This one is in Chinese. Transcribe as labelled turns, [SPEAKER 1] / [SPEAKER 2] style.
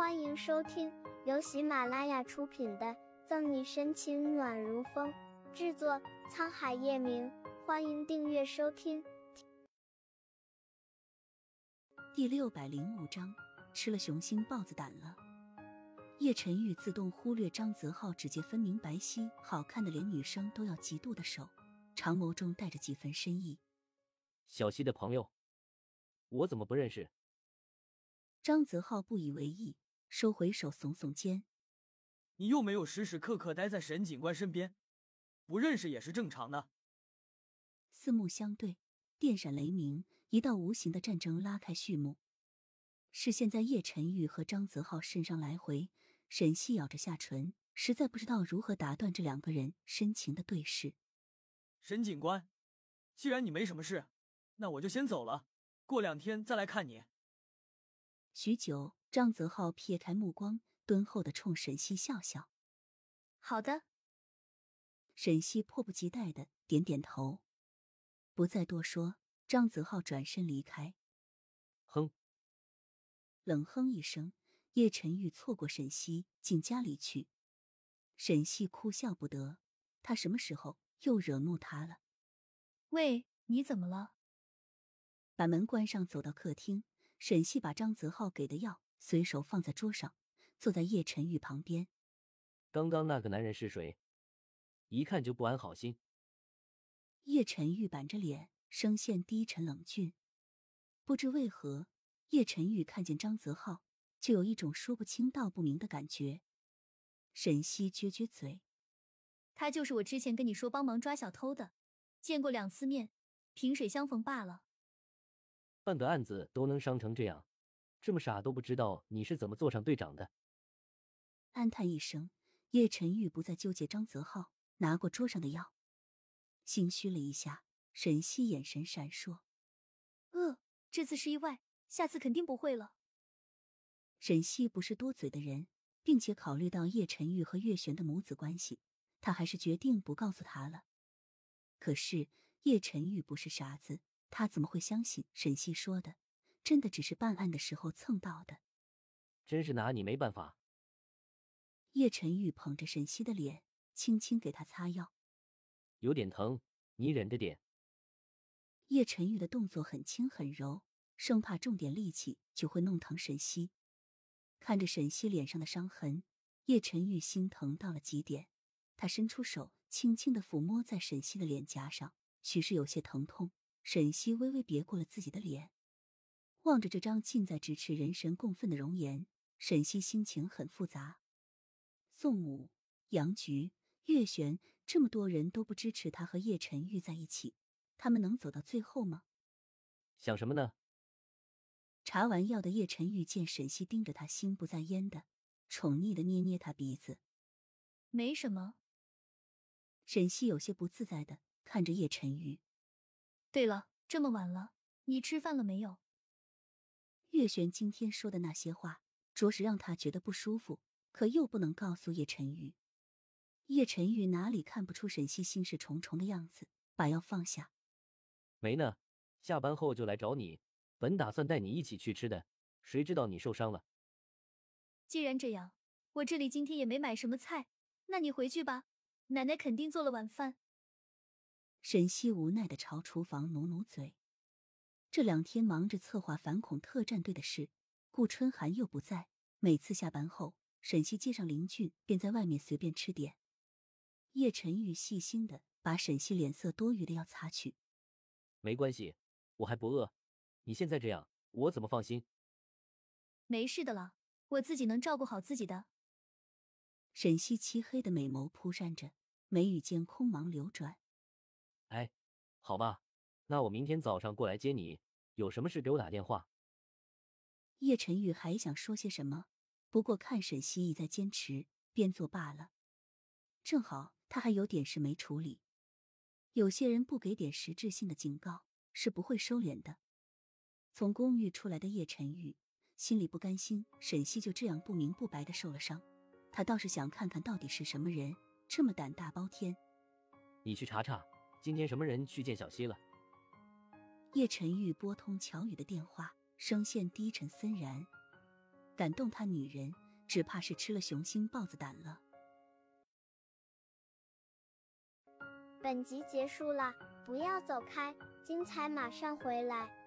[SPEAKER 1] 欢迎收听由喜马拉雅出品的《赠你深情暖如风》，制作沧海夜明。欢迎订阅收听。
[SPEAKER 2] 第六百零五章，吃了雄心豹子胆了。叶晨玉自动忽略张泽浩指节分明、白皙、好看的连女生都要嫉妒的手，长眸中带着几分深意。
[SPEAKER 3] 小溪的朋友，我怎么不认识？
[SPEAKER 2] 张泽浩不以为意，收回手，耸耸肩：“
[SPEAKER 4] 你又没有时时刻刻待在沈警官身边，不认识也是正常的。”
[SPEAKER 2] 四目相对，电闪雷鸣，一道无形的战争拉开序幕。视线在叶晨玉和张泽浩身上来回，沈西咬着下唇，实在不知道如何打断这两个人深情的对视。
[SPEAKER 4] 沈警官，既然你没什么事，那我就先走了，过两天再来看你。
[SPEAKER 2] 许久，张泽浩撇开目光，敦厚的冲沈西笑笑：“
[SPEAKER 5] 好的。”
[SPEAKER 2] 沈西迫不及待的点点头，不再多说。张泽浩转身离开。
[SPEAKER 3] 哼，
[SPEAKER 2] 冷哼一声，叶晨玉错过沈西进家里去。沈西哭笑不得，他什么时候又惹怒他了？
[SPEAKER 5] 喂，你怎么了？
[SPEAKER 2] 把门关上，走到客厅。沈西把张泽浩给的药随手放在桌上，坐在叶晨玉旁边。
[SPEAKER 3] 刚刚那个男人是谁？一看就不安好心。
[SPEAKER 2] 叶晨玉板着脸，声线低沉冷峻。不知为何，叶晨玉看见张泽浩，就有一种说不清道不明的感觉。沈西撅撅嘴：“
[SPEAKER 5] 他就是我之前跟你说帮忙抓小偷的，见过两次面，萍水相逢罢了。”
[SPEAKER 3] 办个案子都能伤成这样，这么傻都不知道你是怎么做上队长的。
[SPEAKER 2] 暗叹一声，叶晨玉不再纠结张泽浩，拿过桌上的药，心虚了一下。沈西眼神闪烁：“
[SPEAKER 5] 呃，这次是意外，下次肯定不会了。”
[SPEAKER 2] 沈西不是多嘴的人，并且考虑到叶晨玉和月璇的母子关系，他还是决定不告诉他了。可是叶晨玉不是傻子。他怎么会相信沈西说的？真的只是办案的时候蹭到的？
[SPEAKER 3] 真是拿你没办法。
[SPEAKER 2] 叶晨玉捧着沈西的脸，轻轻给他擦药。
[SPEAKER 3] 有点疼，你忍着点。
[SPEAKER 2] 叶晨玉的动作很轻很柔，生怕重点力气就会弄疼沈西。看着沈西脸上的伤痕，叶晨玉心疼到了极点。他伸出手，轻轻的抚摸在沈西的脸颊上，许是有些疼痛。沈西微微别过了自己的脸，望着这张近在咫尺、人神共愤的容颜，沈西心情很复杂。宋母、杨菊、月璇这么多人都不支持他和叶晨玉在一起，他们能走到最后吗？
[SPEAKER 3] 想什么呢？
[SPEAKER 2] 查完药的叶晨玉见沈西盯着他，心不在焉的，宠溺的捏捏他鼻子。
[SPEAKER 5] 没什么。
[SPEAKER 2] 沈西有些不自在的看着叶晨玉。
[SPEAKER 5] 对了，这么晚了，你吃饭了没有？
[SPEAKER 2] 月璇今天说的那些话，着实让他觉得不舒服，可又不能告诉叶晨玉。叶晨玉哪里看不出沈西心事重重的样子，把药放下。
[SPEAKER 3] 没呢，下班后就来找你，本打算带你一起去吃的，谁知道你受伤了。
[SPEAKER 5] 既然这样，我这里今天也没买什么菜，那你回去吧，奶奶肯定做了晚饭。
[SPEAKER 2] 沈西无奈的朝厨房努努嘴，这两天忙着策划反恐特战队的事，顾春寒又不在。每次下班后，沈西接上林俊，便在外面随便吃点。叶晨玉细心的把沈西脸色多余的药擦去。
[SPEAKER 3] 没关系，我还不饿。你现在这样，我怎么放心？
[SPEAKER 5] 没事的了，我自己能照顾好自己的。
[SPEAKER 2] 沈西漆黑的美眸扑闪着，眉宇间空芒流转。
[SPEAKER 3] 哎，好吧，那我明天早上过来接你。有什么事给我打电话。
[SPEAKER 2] 叶晨玉还想说些什么，不过看沈西一再坚持，便作罢了。正好他还有点事没处理。有些人不给点实质性的警告，是不会收敛的。从公寓出来的叶晨玉心里不甘心，沈西就这样不明不白的受了伤。他倒是想看看到底是什么人这么胆大包天。
[SPEAKER 3] 你去查查。今天什么人去见小溪了？
[SPEAKER 2] 叶晨玉拨通乔宇的电话，声线低沉森然。敢动他女人，只怕是吃了雄心豹子胆了。
[SPEAKER 1] 本集结束了，不要走开，精彩马上回来。